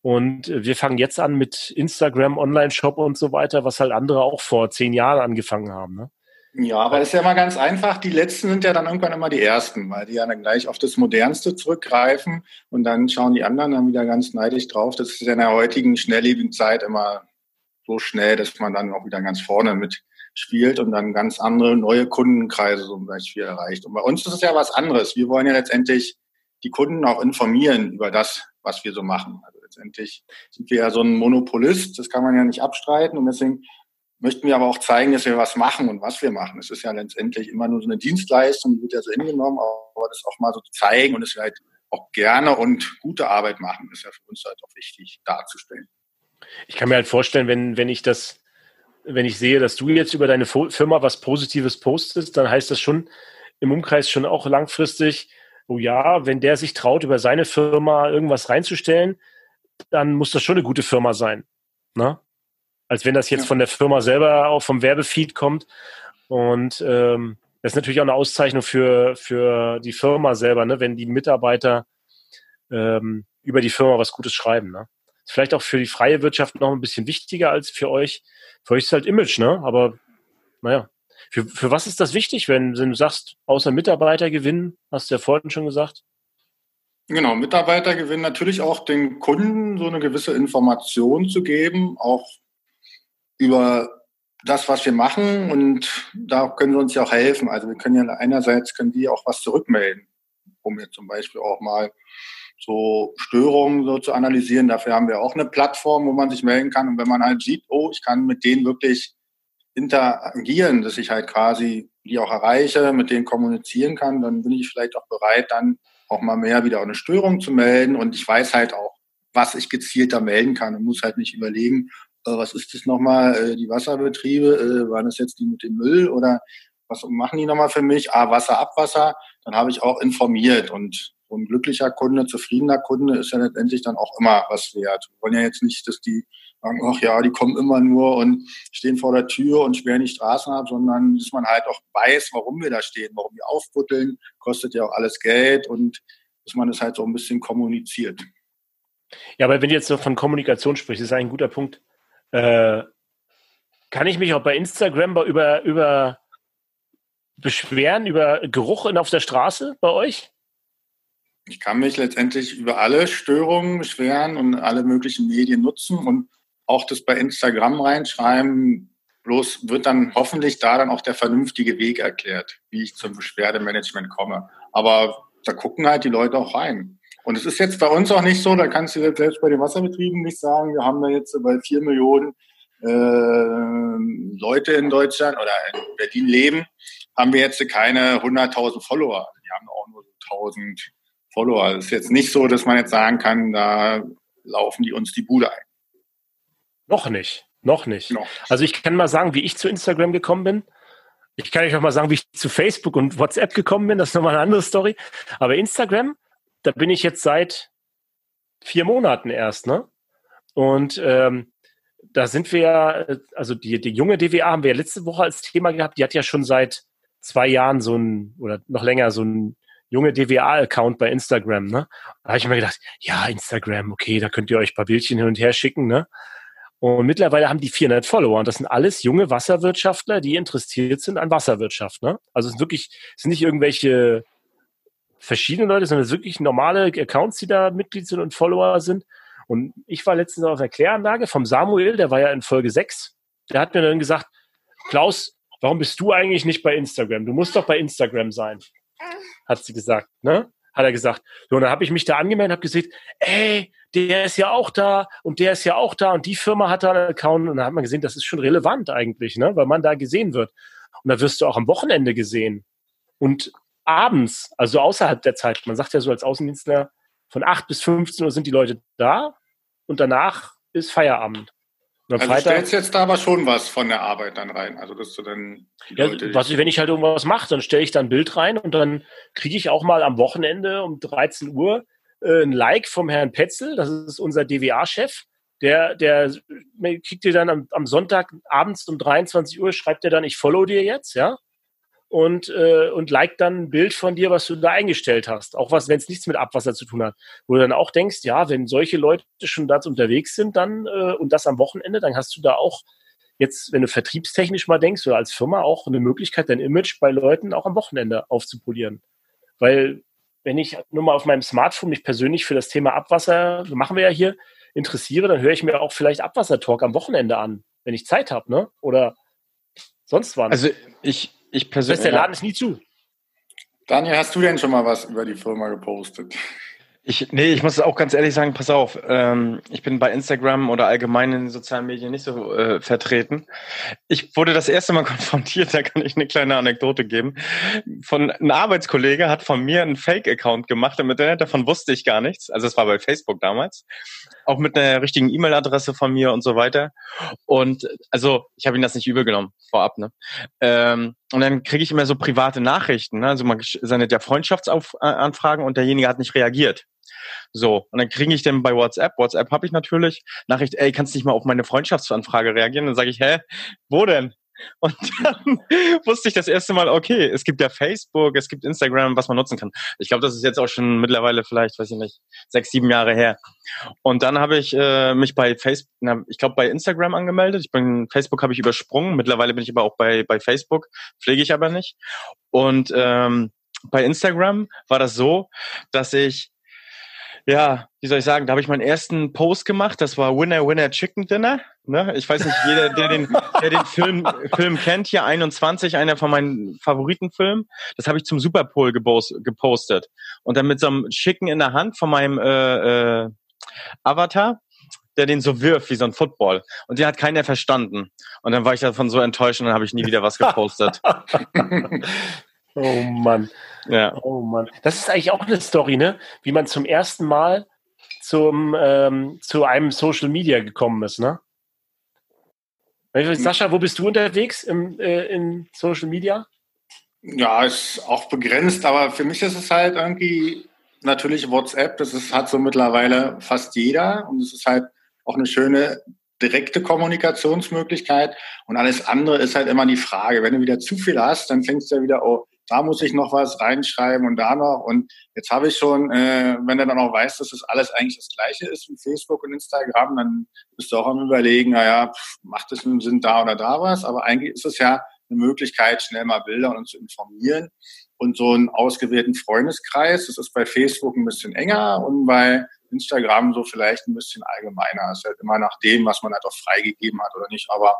Speaker 1: Und wir fangen jetzt an mit Instagram, Online-Shop und so weiter, was halt andere auch vor zehn Jahren angefangen haben. Ne?
Speaker 2: Ja, aber es ist ja mal ganz einfach. Die letzten sind ja dann irgendwann immer die ersten, weil die ja dann gleich auf das Modernste zurückgreifen und dann schauen die anderen dann wieder ganz neidisch drauf. Das ist ja in der heutigen schnelllebigen Zeit immer so schnell, dass man dann auch wieder ganz vorne mitspielt und dann ganz andere neue Kundenkreise zum Beispiel erreicht. Und bei uns ist es ja was anderes. Wir wollen ja letztendlich die Kunden auch informieren über das, was wir so machen. Also letztendlich sind wir ja so ein Monopolist, das kann man ja nicht abstreiten und deswegen möchten wir aber auch zeigen, dass wir was machen und was wir machen. Es ist ja letztendlich immer nur so eine Dienstleistung, die wird ja so hingenommen, aber das auch mal so zeigen und dass wir halt auch gerne und gute Arbeit machen, ist ja für uns halt auch wichtig darzustellen.
Speaker 1: Ich kann mir halt vorstellen, wenn, wenn ich das, wenn ich sehe, dass du jetzt über deine Firma was Positives postest, dann heißt das schon im Umkreis schon auch langfristig, oh ja, wenn der sich traut, über seine Firma irgendwas reinzustellen, dann muss das schon eine gute Firma sein. Ne? Als wenn das jetzt von der Firma selber auch vom Werbefeed kommt. Und ähm, das ist natürlich auch eine Auszeichnung für, für die Firma selber, ne? wenn die Mitarbeiter ähm, über die Firma was Gutes schreiben. Ne? Ist vielleicht auch für die freie Wirtschaft noch ein bisschen wichtiger als für euch. Für euch ist halt Image, ne? Aber naja. Für, für was ist das wichtig, wenn, wenn du sagst, außer Mitarbeiter gewinnen, hast du ja vorhin schon gesagt?
Speaker 2: Genau, Mitarbeiter gewinnen natürlich auch den Kunden so eine gewisse Information zu geben, auch über das, was wir machen und da können sie uns ja auch helfen. Also wir können ja einerseits können die auch was zurückmelden, um jetzt zum Beispiel auch mal so Störungen so zu analysieren. Dafür haben wir auch eine Plattform, wo man sich melden kann. Und wenn man halt sieht, oh, ich kann mit denen wirklich interagieren, dass ich halt quasi die auch erreiche, mit denen kommunizieren kann, dann bin ich vielleicht auch bereit, dann auch mal mehr wieder eine Störung zu melden. Und ich weiß halt auch, was ich gezielter melden kann und muss halt nicht überlegen, was ist das nochmal, äh, die Wasserbetriebe, äh, waren das jetzt die mit dem Müll oder was machen die nochmal für mich? Ah, Wasser, Abwasser. Dann habe ich auch informiert und so ein glücklicher Kunde, zufriedener Kunde ist ja letztendlich dann auch immer was wert. Wir wollen ja jetzt nicht, dass die sagen, ach ja, die kommen immer nur und stehen vor der Tür und sperren die Straßen ab, sondern dass man halt auch weiß, warum wir da stehen, warum wir aufbutteln, kostet ja auch alles Geld und dass man das halt so ein bisschen kommuniziert.
Speaker 1: Ja, aber wenn du jetzt so von Kommunikation sprichst, ist ein guter Punkt. Äh, kann ich mich auch bei Instagram über, über beschweren, über Geruch auf der Straße bei euch?
Speaker 2: Ich kann mich letztendlich über alle Störungen beschweren und alle möglichen Medien nutzen und auch das bei Instagram reinschreiben. Bloß wird dann hoffentlich da dann auch der vernünftige Weg erklärt, wie ich zum Beschwerdemanagement komme. Aber da gucken halt die Leute auch rein. Und es ist jetzt bei uns auch nicht so, da kannst du jetzt selbst bei den Wasserbetrieben nicht sagen, wir haben da jetzt bei vier Millionen äh, Leute in Deutschland oder in Berlin leben, haben wir jetzt keine 100.000 Follower. Die haben auch nur so 1.000 Follower. Es ist jetzt nicht so, dass man jetzt sagen kann, da laufen die uns die Bude ein.
Speaker 1: Noch nicht. Noch nicht. Noch. Also ich kann mal sagen, wie ich zu Instagram gekommen bin. Ich kann euch auch mal sagen, wie ich zu Facebook und WhatsApp gekommen bin. Das ist nochmal eine andere Story. Aber Instagram da bin ich jetzt seit vier Monaten erst, ne? Und ähm, da sind wir ja, also die, die junge DWA haben wir ja letzte Woche als Thema gehabt, die hat ja schon seit zwei Jahren so ein, oder noch länger so ein junge DWA-Account bei Instagram, ne? Da habe ich mir gedacht, ja, Instagram, okay, da könnt ihr euch ein paar Bildchen hin und her schicken, ne? Und mittlerweile haben die 400 Follower und das sind alles junge Wasserwirtschaftler, die interessiert sind an Wasserwirtschaft, ne? Also es sind wirklich, es sind nicht irgendwelche verschiedene Leute, sondern wirklich normale Accounts, die da Mitglied sind und Follower sind. Und ich war letztens auf der Kläranlage vom Samuel, der war ja in Folge 6. Der hat mir dann gesagt, Klaus, warum bist du eigentlich nicht bei Instagram? Du musst doch bei Instagram sein hat sie gesagt, ne? Hat er gesagt. So, und dann habe ich mich da angemeldet und habe gesehen, ey, der ist ja auch da und der ist ja auch da und die Firma hat da einen Account und dann hat man gesehen, das ist schon relevant eigentlich, ne? Weil man da gesehen wird. Und da wirst du auch am Wochenende gesehen. Und abends, also außerhalb der Zeit, man sagt ja so als Außendienstler, von 8 bis 15 Uhr sind die Leute da und danach ist Feierabend.
Speaker 2: Und also Freitag, stellst jetzt da aber schon was von der Arbeit dann rein. Also dass du dann
Speaker 1: ja, Leute, was wenn ich halt irgendwas mache, dann stelle ich da ein Bild rein und dann kriege ich auch mal am Wochenende um 13 Uhr äh, ein Like vom Herrn Petzel, das ist unser DWA-Chef. Der, der kriegt dir dann am, am Sonntag abends um 23 Uhr, schreibt er dann, ich follow dir jetzt, ja und, äh, und like dann ein Bild von dir, was du da eingestellt hast. Auch was, wenn es nichts mit Abwasser zu tun hat. Wo du dann auch denkst, ja, wenn solche Leute schon da unterwegs sind, dann äh, und das am Wochenende, dann hast du da auch jetzt, wenn du vertriebstechnisch mal denkst oder als Firma auch eine Möglichkeit, dein Image bei Leuten auch am Wochenende aufzupolieren. Weil wenn ich nur mal auf meinem Smartphone mich persönlich für das Thema Abwasser, machen wir ja hier, interessiere, dann höre ich mir auch vielleicht Abwassertalk am Wochenende an, wenn ich Zeit habe, ne? Oder sonst wann.
Speaker 3: Also ich, ich persönlich.
Speaker 1: Der Laden ist nie zu.
Speaker 2: Daniel, hast du denn schon mal was über die Firma gepostet?
Speaker 3: Ich, nee, ich muss auch ganz ehrlich sagen, pass auf, ähm, ich bin bei Instagram oder allgemein in den sozialen Medien nicht so äh, vertreten. Ich wurde das erste Mal konfrontiert, da kann ich eine kleine Anekdote geben. Von ein Arbeitskollege hat von mir einen Fake-Account gemacht und mit der davon wusste ich gar nichts. Also es war bei Facebook damals. Auch mit einer richtigen E-Mail-Adresse von mir und so weiter. Und also ich habe ihn das nicht übel genommen, vorab, ne? Ähm, und dann kriege ich immer so private Nachrichten. Ne? Also man sendet ja Freundschaftsanfragen und derjenige hat nicht reagiert. So, und dann kriege ich dann bei WhatsApp, WhatsApp habe ich natürlich, Nachricht, ey, kannst du nicht mal auf meine Freundschaftsanfrage reagieren? Dann sage ich, hä, wo denn? Und dann wusste ich das erste Mal, okay, es gibt ja Facebook, es gibt Instagram, was man nutzen kann. Ich glaube, das ist jetzt auch schon mittlerweile vielleicht, weiß ich nicht, sechs, sieben Jahre her. Und dann habe ich äh, mich bei Facebook, na, ich glaube bei Instagram angemeldet. Ich bin Facebook habe ich übersprungen. Mittlerweile bin ich aber auch bei bei Facebook, pflege ich aber nicht. Und ähm, bei Instagram war das so, dass ich ja, wie soll ich sagen, da habe ich meinen ersten Post gemacht. Das war Winner Winner Chicken Dinner. Ne? Ich weiß nicht, jeder, der den, der den Film, Film kennt, hier 21, einer von meinen Favoritenfilmen. Das habe ich zum Super Bowl gepostet. Und dann mit so einem Chicken in der Hand von meinem äh, äh, Avatar der den so wirft wie so ein Football. Und den hat keiner verstanden. Und dann war ich davon so enttäuscht und dann habe ich nie wieder was gepostet.
Speaker 1: Oh Mann. Ja. Oh Mann. Das ist eigentlich auch eine Story, ne? Wie man zum ersten Mal zum, ähm, zu einem Social Media gekommen ist, ne? Sascha, wo bist du unterwegs im, äh, in Social Media?
Speaker 2: Ja, ist auch begrenzt, aber für mich ist es halt irgendwie natürlich WhatsApp. Das ist, hat so mittlerweile fast jeder und es ist halt auch eine schöne direkte Kommunikationsmöglichkeit und alles andere ist halt immer die Frage. Wenn du wieder zu viel hast, dann fängst du ja wieder, oh, da muss ich noch was reinschreiben und da noch. Und jetzt habe ich schon, äh, wenn du dann auch weißt, dass das alles eigentlich das Gleiche ist wie Facebook und Instagram, dann bist du auch am Überlegen, naja, macht es einen Sinn da oder da was? Aber eigentlich ist es ja eine Möglichkeit, schnell mal Bilder und zu informieren. Und so einen ausgewählten Freundeskreis, das ist bei Facebook ein bisschen enger und bei Instagram so vielleicht ein bisschen allgemeiner. Das ist halt immer nach dem, was man halt auch freigegeben hat oder nicht. Aber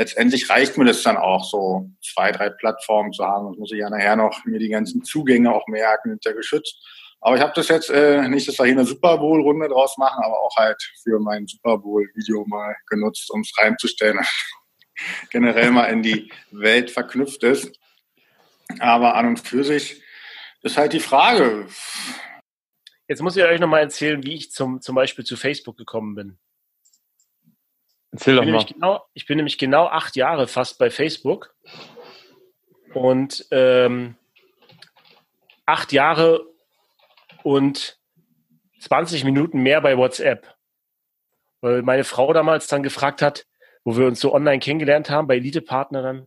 Speaker 2: letztendlich reicht mir das dann auch, so zwei, drei Plattformen zu haben. Das muss ich ja nachher noch mir die ganzen Zugänge auch merken, hinter geschützt. Aber ich habe das jetzt äh, nicht, dass wir hier eine Super Bowl-Runde draus machen, aber auch halt für mein Super Bowl-Video mal genutzt, um es reinzustellen. Generell mal in die Welt verknüpft ist. Aber an und für sich ist halt die Frage.
Speaker 1: Jetzt muss ich euch nochmal erzählen, wie ich zum, zum Beispiel zu Facebook gekommen bin. Erzähl doch mal. Genau, ich bin nämlich genau acht Jahre fast bei Facebook und ähm, acht Jahre und 20 Minuten mehr bei WhatsApp. Weil meine Frau damals dann gefragt hat, wo wir uns so online kennengelernt haben, bei Elite-Partnern,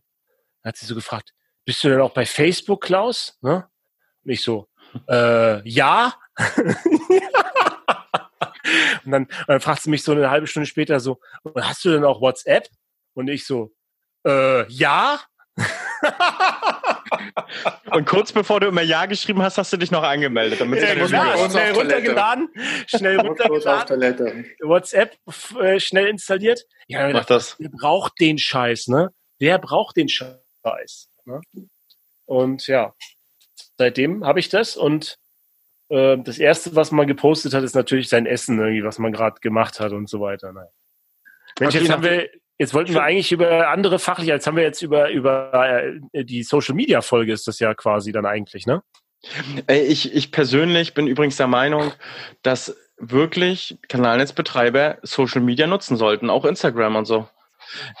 Speaker 1: hat sie so gefragt, bist du denn auch bei Facebook, Klaus? Ne? Und ich so, äh, ja. und dann, dann fragt sie mich so eine halbe Stunde später so, hast du denn auch WhatsApp? Und ich so, äh, ja.
Speaker 3: Und kurz bevor du immer Ja geschrieben hast, hast du dich noch angemeldet. Damit
Speaker 1: ja, genau, schnell, schnell runtergeladen, schnell runtergeladen, WhatsApp äh, schnell installiert.
Speaker 3: Ja, Mach das.
Speaker 1: Wer braucht den Scheiß, ne? Wer braucht den Scheiß? Ne? Und ja, seitdem habe ich das und äh, das erste, was man gepostet hat, ist natürlich sein Essen, irgendwie, was man gerade gemacht hat und so weiter. Naja. Mensch, jetzt haben wir, jetzt wollten wir eigentlich über andere fachliche, jetzt haben wir jetzt über, über äh, die Social Media Folge ist das ja quasi dann eigentlich, ne?
Speaker 3: Ich, ich persönlich bin übrigens der Meinung, dass wirklich Kanalnetzbetreiber Social Media nutzen sollten, auch Instagram und so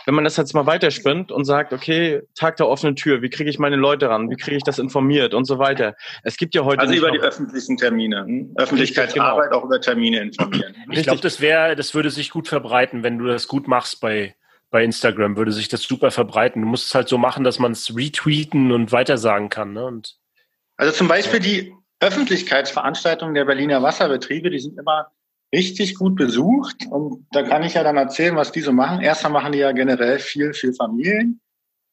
Speaker 3: wenn man das jetzt mal weiterspinnt und sagt, okay, Tag der offenen Tür, wie kriege ich meine Leute ran, wie kriege ich das informiert und so weiter. Es gibt ja heute.
Speaker 2: Also über die öffentlichen Termine. Hm? Öffentlichkeitsarbeit genau. auch über Termine informieren.
Speaker 1: Ich glaube, das wäre, das würde sich gut verbreiten, wenn du das gut machst bei, bei Instagram, würde sich das super verbreiten. Du musst es halt so machen, dass man es retweeten und weitersagen kann. Ne? Und,
Speaker 2: also zum Beispiel die Öffentlichkeitsveranstaltungen der Berliner Wasserbetriebe, die sind immer richtig gut besucht. Und da kann ich ja dann erzählen, was die so machen. Erstmal machen die ja generell viel für Familien.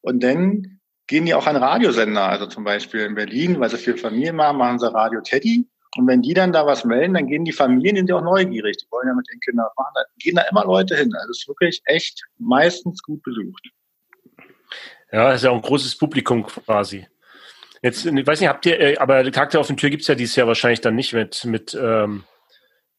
Speaker 2: Und dann gehen die auch an Radiosender. Also zum Beispiel in Berlin, weil sie viel Familien machen, machen sie Radio Teddy. Und wenn die dann da was melden, dann gehen die Familien, sind ja auch neugierig. Die wollen ja mit den Kindern machen. Da gehen da immer Leute hin. Also es ist wirklich echt meistens gut besucht.
Speaker 1: Ja, ist ja auch ein großes Publikum quasi. Jetzt, ich weiß nicht, habt ihr, äh, aber Charakter auf den Tür gibt's ja dieses Jahr wahrscheinlich dann nicht mit, mit ähm,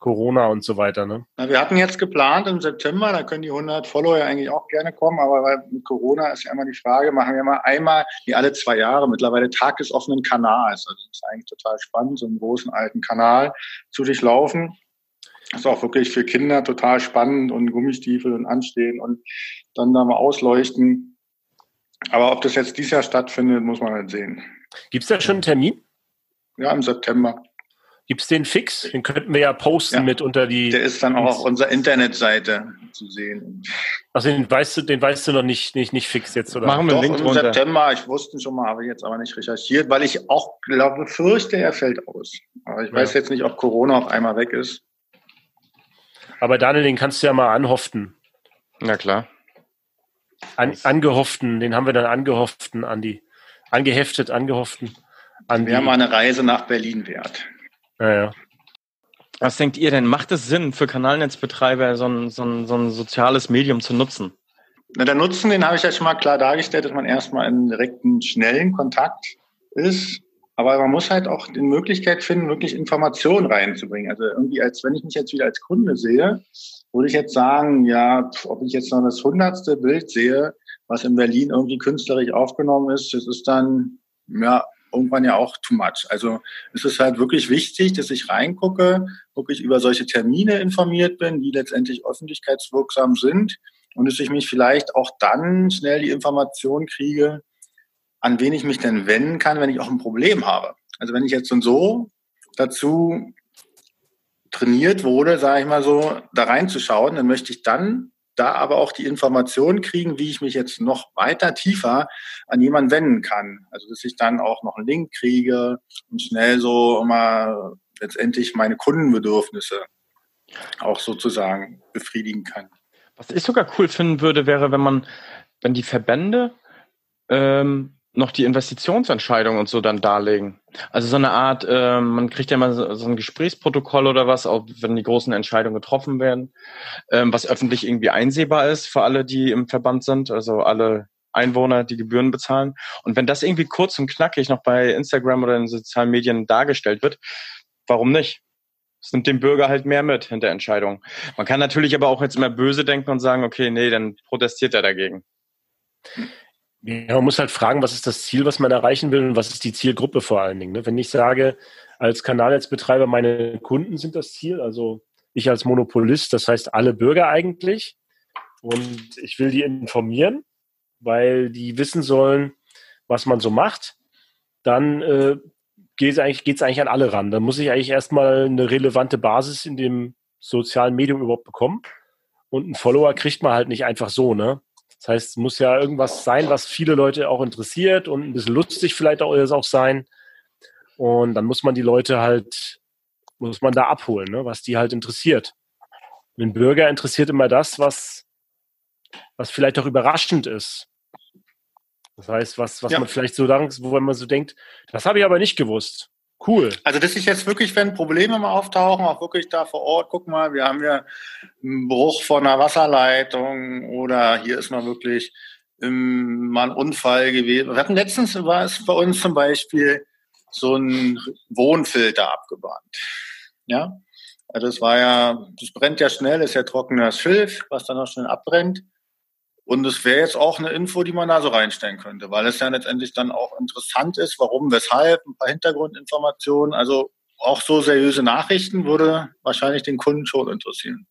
Speaker 1: Corona und so weiter, ne?
Speaker 2: Na, wir hatten jetzt geplant im September, da können die 100 Follower ja eigentlich auch gerne kommen, aber mit Corona ist ja immer die Frage, machen wir mal einmal, wie alle zwei Jahre, mittlerweile Tag des offenen Kanals. Also das ist eigentlich total spannend, so einen großen alten Kanal zu durchlaufen. Das ist auch wirklich für Kinder total spannend und Gummistiefel und anstehen und dann da mal ausleuchten. Aber ob das jetzt dieses Jahr stattfindet, muss man halt sehen.
Speaker 1: Gibt es da schon einen Termin?
Speaker 2: Ja, im September.
Speaker 1: Gibt es den fix? Den könnten wir ja posten ja, mit unter die.
Speaker 2: Der ist dann auch auf unserer Internetseite zu sehen.
Speaker 1: Also den weißt du, den weißt du noch nicht, nicht, nicht fix jetzt, oder?
Speaker 2: Machen wir Doch, Link im runter. September, ich wusste schon mal, habe ich jetzt aber nicht recherchiert, weil ich auch glaube, fürchte, er fällt aus. Aber ich ja. weiß jetzt nicht, ob Corona auf einmal weg ist.
Speaker 1: Aber Daniel, den kannst du ja mal anhoften.
Speaker 3: Na klar.
Speaker 1: An, angehofften, den haben wir dann angehofften, Andi. Angeheftet, angehofften.
Speaker 2: An Wäre mal eine Reise nach Berlin wert.
Speaker 1: Ja, ja.
Speaker 3: Was denkt ihr denn? Macht es Sinn für Kanalnetzbetreiber, so ein, so ein, so ein soziales Medium zu nutzen?
Speaker 2: Na, der Nutzen, den habe ich ja schon mal klar dargestellt, dass man erstmal in direkten, schnellen Kontakt ist. Aber man muss halt auch die Möglichkeit finden, wirklich Informationen reinzubringen. Also irgendwie, als wenn ich mich jetzt wieder als Kunde sehe, würde ich jetzt sagen, ja, ob ich jetzt noch das hundertste Bild sehe, was in Berlin irgendwie künstlerisch aufgenommen ist, das ist dann, ja, irgendwann ja auch too much. Also es ist halt wirklich wichtig, dass ich reingucke, wirklich über solche Termine informiert bin, die letztendlich öffentlichkeitswirksam sind und dass ich mich vielleicht auch dann schnell die Information kriege, an wen ich mich denn wenden kann, wenn ich auch ein Problem habe. Also wenn ich jetzt und so dazu trainiert wurde, sage ich mal so, da reinzuschauen, dann möchte ich dann da aber auch die Informationen kriegen, wie ich mich jetzt noch weiter tiefer an jemanden wenden kann. Also dass ich dann auch noch einen Link kriege und schnell so immer letztendlich meine Kundenbedürfnisse auch sozusagen befriedigen kann.
Speaker 3: Was ich sogar cool finden würde, wäre, wenn man, wenn die Verbände ähm, noch die Investitionsentscheidung und so dann darlegen. Also so eine Art, äh, man kriegt ja mal so, so, ein Gesprächsprotokoll oder was, auch wenn die großen Entscheidungen getroffen werden, ähm, was öffentlich irgendwie einsehbar ist für alle, die im Verband sind, also alle Einwohner, die Gebühren bezahlen. Und wenn das irgendwie kurz und knackig noch bei Instagram oder in sozialen Medien dargestellt wird, warum nicht? Es nimmt dem Bürger halt mehr mit in der Entscheidung. Man kann natürlich aber auch jetzt immer böse denken und sagen, okay, nee, dann protestiert er dagegen.
Speaker 1: Ja, man muss halt fragen, was ist das Ziel, was man erreichen will und was ist die Zielgruppe vor allen Dingen. Ne? Wenn ich sage, als Kanalnetzbetreiber, meine Kunden sind das Ziel, also ich als Monopolist, das heißt alle Bürger eigentlich, und ich will die informieren, weil die wissen sollen, was man so macht, dann äh, geht es eigentlich, geht's eigentlich an alle ran. Dann muss ich eigentlich erstmal eine relevante Basis in dem sozialen Medium überhaupt bekommen. Und einen Follower kriegt man halt nicht einfach so, ne? Das heißt, es muss ja irgendwas sein, was viele Leute auch interessiert und ein bisschen lustig vielleicht auch, auch sein. Und dann muss man die Leute halt, muss man da abholen, ne, was die halt interessiert. Den Bürger interessiert immer das, was, was vielleicht auch überraschend ist. Das heißt, was, was ja. man vielleicht so, wo man so denkt, das habe ich aber nicht gewusst. Cool.
Speaker 2: Also das ist jetzt wirklich, wenn Probleme mal auftauchen, auch wirklich da vor Ort, guck mal, wir haben hier einen Bruch von einer Wasserleitung oder hier ist mal wirklich ähm, mal ein Unfall gewesen. Wir hatten letztens, war es bei uns zum Beispiel so ein Wohnfilter abgebrannt. Ja, also es war ja, das brennt ja schnell, ist ja trockenes Schilf, was dann auch schnell abbrennt. Und es wäre jetzt auch eine Info, die man da so reinstellen könnte, weil es ja letztendlich dann auch interessant ist, warum, weshalb, ein paar Hintergrundinformationen. Also auch so seriöse Nachrichten würde wahrscheinlich den Kunden schon interessieren.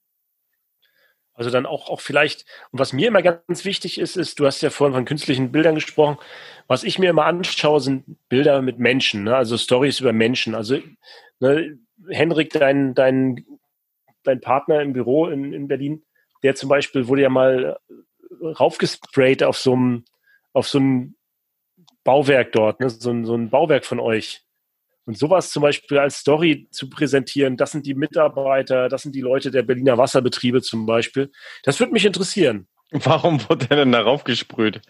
Speaker 1: Also dann auch, auch vielleicht, und was mir immer ganz wichtig ist, ist, du hast ja vorhin von künstlichen Bildern gesprochen, was ich mir immer anschaue, sind Bilder mit Menschen, ne? also Stories über Menschen. Also ne, Henrik, dein, dein, dein Partner im Büro in, in Berlin, der zum Beispiel wurde ja mal raufgesprayt auf so einem, auf so ein Bauwerk dort, ne? so, ein, so ein Bauwerk von euch. Und sowas zum Beispiel als Story zu präsentieren, das sind die Mitarbeiter, das sind die Leute der Berliner Wasserbetriebe zum Beispiel, das würde mich interessieren.
Speaker 3: Warum wurde er denn darauf gesprüht?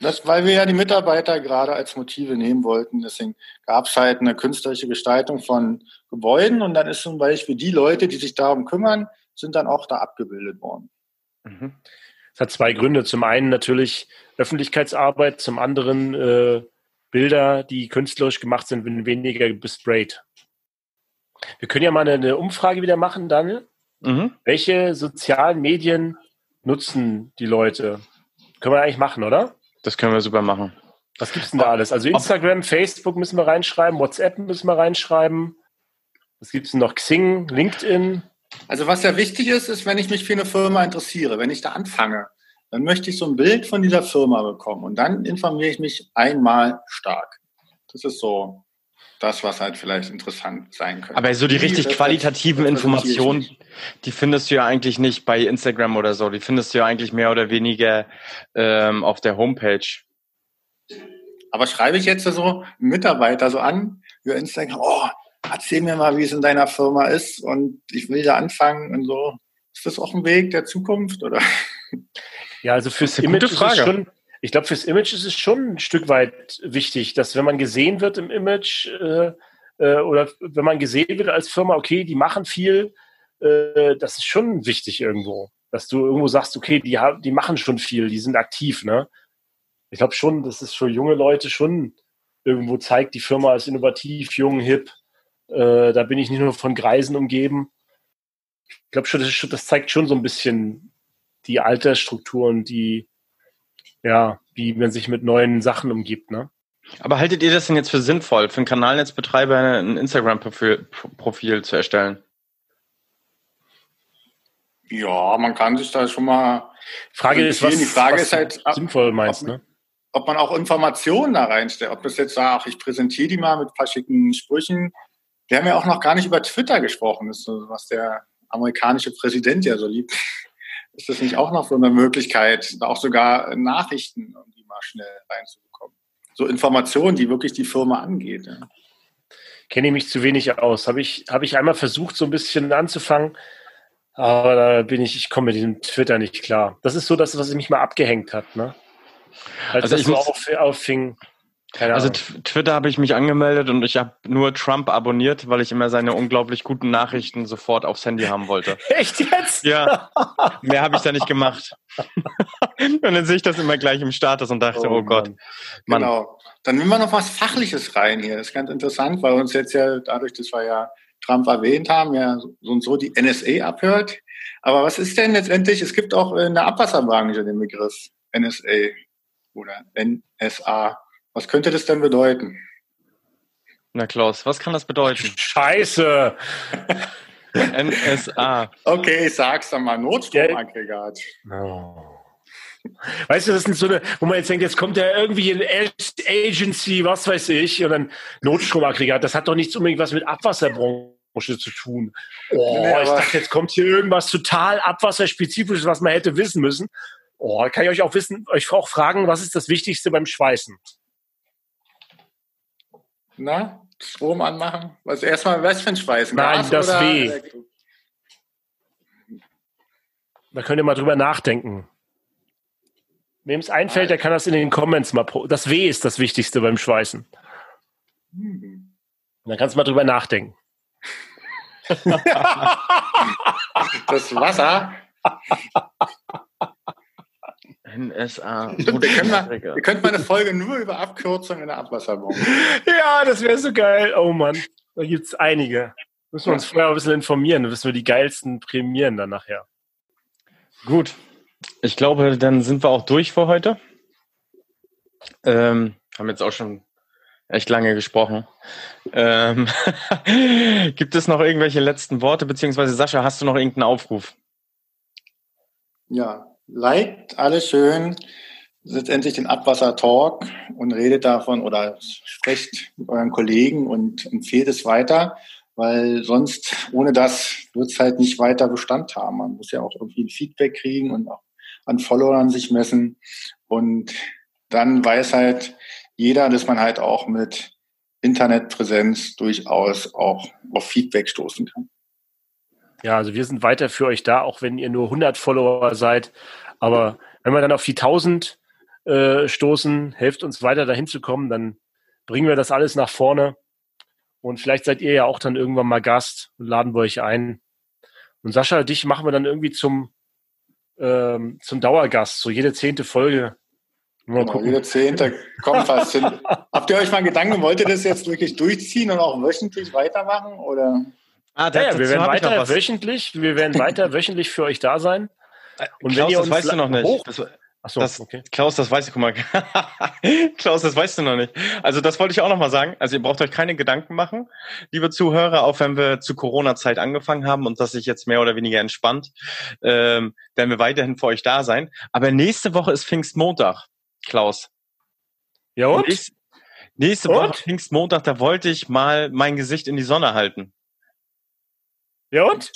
Speaker 2: Das, weil wir ja die Mitarbeiter gerade als Motive nehmen wollten. Deswegen gab es halt eine künstlerische Gestaltung von Gebäuden und dann ist zum Beispiel die Leute, die sich darum kümmern, sind dann auch da abgebildet worden.
Speaker 1: Mhm. Hat zwei Gründe. Zum einen natürlich Öffentlichkeitsarbeit, zum anderen äh, Bilder, die künstlerisch gemacht sind, wenn weniger besprayt. Wir können ja mal eine, eine Umfrage wieder machen, Daniel. Mhm. Welche sozialen Medien nutzen die Leute? Können wir eigentlich machen, oder?
Speaker 3: Das können wir super machen.
Speaker 1: Was gibt's denn da alles? Also Instagram, Facebook müssen wir reinschreiben, WhatsApp müssen wir reinschreiben. Was gibt's denn noch? Xing, LinkedIn?
Speaker 2: Also was ja wichtig ist, ist, wenn ich mich für eine Firma interessiere, wenn ich da anfange, dann möchte ich so ein Bild von dieser Firma bekommen und dann informiere ich mich einmal stark. Das ist so das, was halt vielleicht interessant sein könnte.
Speaker 3: Aber so die richtig qualitativen Informationen, die findest du ja eigentlich nicht bei Instagram oder so. Die findest du ja eigentlich mehr oder weniger ähm, auf der Homepage.
Speaker 2: Aber schreibe ich jetzt so Mitarbeiter so an über Instagram, oh, erzähl mir mal, wie es in deiner Firma ist und ich will da anfangen und so. Ist das auch ein Weg der Zukunft oder?
Speaker 1: Ja, also fürs Image ist es schon, ich glaube, fürs Image ist es schon ein Stück weit wichtig, dass wenn man gesehen wird im Image äh, äh, oder wenn man gesehen wird als Firma, okay, die machen viel, äh, das ist schon wichtig irgendwo, dass du irgendwo sagst, okay, die, haben, die machen schon viel, die sind aktiv, ne? Ich glaube schon, dass es für junge Leute schon irgendwo zeigt, die Firma ist innovativ, jung, hip, äh, da bin ich nicht nur von Greisen umgeben. Ich glaube schon, das, das, zeigt schon so ein bisschen die Altersstrukturen, die, ja, wie man sich mit neuen Sachen umgibt, ne?
Speaker 3: Aber haltet ihr das denn jetzt für sinnvoll, für einen Kanalnetzbetreiber ein Instagram-Profil zu erstellen?
Speaker 2: Ja, man kann sich da schon mal.
Speaker 1: Frage ist, was,
Speaker 2: die Frage was ist halt,
Speaker 1: sinnvoll meinst, ob, ne?
Speaker 2: Ob man auch Informationen da reinstellt, ob das jetzt sagt, ich präsentiere die mal mit ein paar schicken Sprüchen, wir haben ja auch noch gar nicht über Twitter gesprochen, das ist so, was der amerikanische Präsident ja so liebt. Ist das nicht auch noch so eine Möglichkeit, auch sogar Nachrichten irgendwie mal schnell reinzubekommen? So Informationen, die wirklich die Firma angeht. Ja.
Speaker 1: Kenne ich mich zu wenig aus. Habe ich, habe ich einmal versucht, so ein bisschen anzufangen, aber da bin ich, ich komme mit diesem Twitter nicht klar. Das ist so das, was mich mal abgehängt hat, ne? Als also das so auf, auffing.
Speaker 3: Keine also Twitter habe ich mich angemeldet und ich habe nur Trump abonniert, weil ich immer seine unglaublich guten Nachrichten sofort aufs Handy haben wollte.
Speaker 1: Echt jetzt?
Speaker 3: Ja. Mehr habe ich da nicht gemacht. und dann sehe ich das immer gleich im Status und dachte, oh, oh Gott.
Speaker 2: Mann. Genau. Dann nehmen wir noch was Fachliches rein hier. Das ist ganz interessant, weil uns jetzt ja dadurch, dass wir ja Trump erwähnt haben, ja so und so die NSA abhört. Aber was ist denn letztendlich? Es gibt auch in der Abwasserbranche den Begriff NSA oder NSA. Was könnte das denn bedeuten?
Speaker 3: Na Klaus, was kann das bedeuten?
Speaker 1: Scheiße!
Speaker 3: NSA.
Speaker 2: Okay, ich sag's dann mal, Notstromaggregat.
Speaker 1: Oh. Weißt du, das sind so eine, wo man jetzt denkt, jetzt kommt ja irgendwie eine Agency, was weiß ich, und dann Notstromaggregat. Das hat doch nichts unbedingt was mit Abwasserbranche zu tun. Oh, nee, ich dachte, jetzt kommt hier irgendwas total abwasserspezifisches, was man hätte wissen müssen. Oh, kann ich euch auch wissen, euch auch fragen, was ist das Wichtigste beim Schweißen?
Speaker 2: Na, Strom anmachen? Was erstmal was für ein Schweiß?
Speaker 1: Nein,
Speaker 2: Gas
Speaker 1: das
Speaker 2: oder
Speaker 1: W.
Speaker 2: Elektro?
Speaker 1: Da könnt ihr mal drüber nachdenken. Wem es einfällt, der kann das in den Comments mal. Das W ist das Wichtigste beim Schweißen.
Speaker 2: Hm.
Speaker 1: Dann kannst du mal drüber nachdenken.
Speaker 2: Das Wasser.
Speaker 3: NSA.
Speaker 2: Wir können, mal, wir könnten mal eine Folge nur über Abkürzungen in der Abwasserbombe.
Speaker 1: Ja, das wäre so geil. Oh Mann, da gibt's einige. Müssen wir uns vorher ein bisschen informieren, dann wissen wir die geilsten prämieren dann nachher.
Speaker 3: Gut. Ich glaube, dann sind wir auch durch für heute. Ähm, haben jetzt auch schon echt lange gesprochen. Ähm, gibt es noch irgendwelche letzten Worte, beziehungsweise Sascha, hast du noch irgendeinen Aufruf?
Speaker 2: Ja, liked alles schön. Letztendlich den Abwasser-Talk und redet davon oder sprecht mit euren Kollegen und empfehlt es weiter, weil sonst ohne das wird es halt nicht weiter Bestand haben. Man muss ja auch irgendwie ein Feedback kriegen und auch an Followern sich messen. Und dann weiß halt jeder, dass man halt auch mit Internetpräsenz durchaus auch auf Feedback stoßen kann.
Speaker 1: Ja, also wir sind weiter für euch da, auch wenn ihr nur 100 Follower seid. Aber wenn wir dann auf die 1000 äh, stoßen, helft uns weiter dahin zu kommen, dann bringen wir das alles nach vorne. Und vielleicht seid ihr ja auch dann irgendwann mal Gast und laden wir euch ein. Und Sascha, dich machen wir dann irgendwie zum, ähm, zum Dauergast, so jede zehnte Folge. Mal
Speaker 2: Genau,
Speaker 1: gucken.
Speaker 2: jeder Zehnte kommt was hin. Habt ihr euch mal Gedanken, wollt ihr das jetzt wirklich durchziehen und auch wöchentlich weitermachen? Oder?
Speaker 3: Ah,
Speaker 1: Ja, ja, wir werden
Speaker 3: ich
Speaker 1: weiter wöchentlich, wir werden weiter wöchentlich für euch da sein. Und wenn
Speaker 3: Klaus,
Speaker 1: ihr
Speaker 3: das
Speaker 1: uns
Speaker 3: weißt du noch nicht.
Speaker 1: hoch-
Speaker 3: Das,
Speaker 1: Achso,
Speaker 3: das,
Speaker 1: okay.
Speaker 3: Klaus, das weißt du, guck mal. Klaus, das weißt du noch nicht. Also das wollte ich auch noch mal sagen. Also ihr braucht euch keine Gedanken machen, liebe Zuhörer, auch wenn wir zu Corona-Zeit angefangen haben und das sich jetzt mehr oder weniger entspannt, ähm, werden wir weiterhin für euch da sein. Aber nächste Woche ist Pfingstmontag, Klaus.
Speaker 1: Ja und?
Speaker 3: Nächste, nächste
Speaker 1: Und?
Speaker 3: Woche Pfingstmontag, da wollte ich mal mein Gesicht in die Sonne halten.
Speaker 1: Ja und?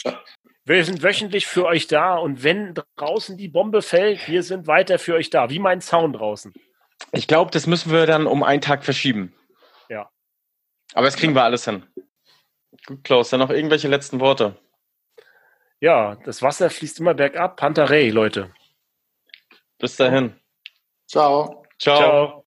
Speaker 1: Wir sind wöchentlich für euch da und wenn draußen die Bombe fällt, wir sind weiter für euch da, wie mein Zaun draußen.
Speaker 3: Ich glaube, das müssen wir dann um einen Tag verschieben.
Speaker 1: Ja.
Speaker 3: Aber das kriegen wir alles hin. Gut, Klaus, dann noch irgendwelche letzten Worte.
Speaker 1: Ja, das Wasser fließt immer bergab. Pantarei, Leute.
Speaker 3: Bis dahin.
Speaker 2: Ciao.
Speaker 3: Ciao.
Speaker 1: Ciao.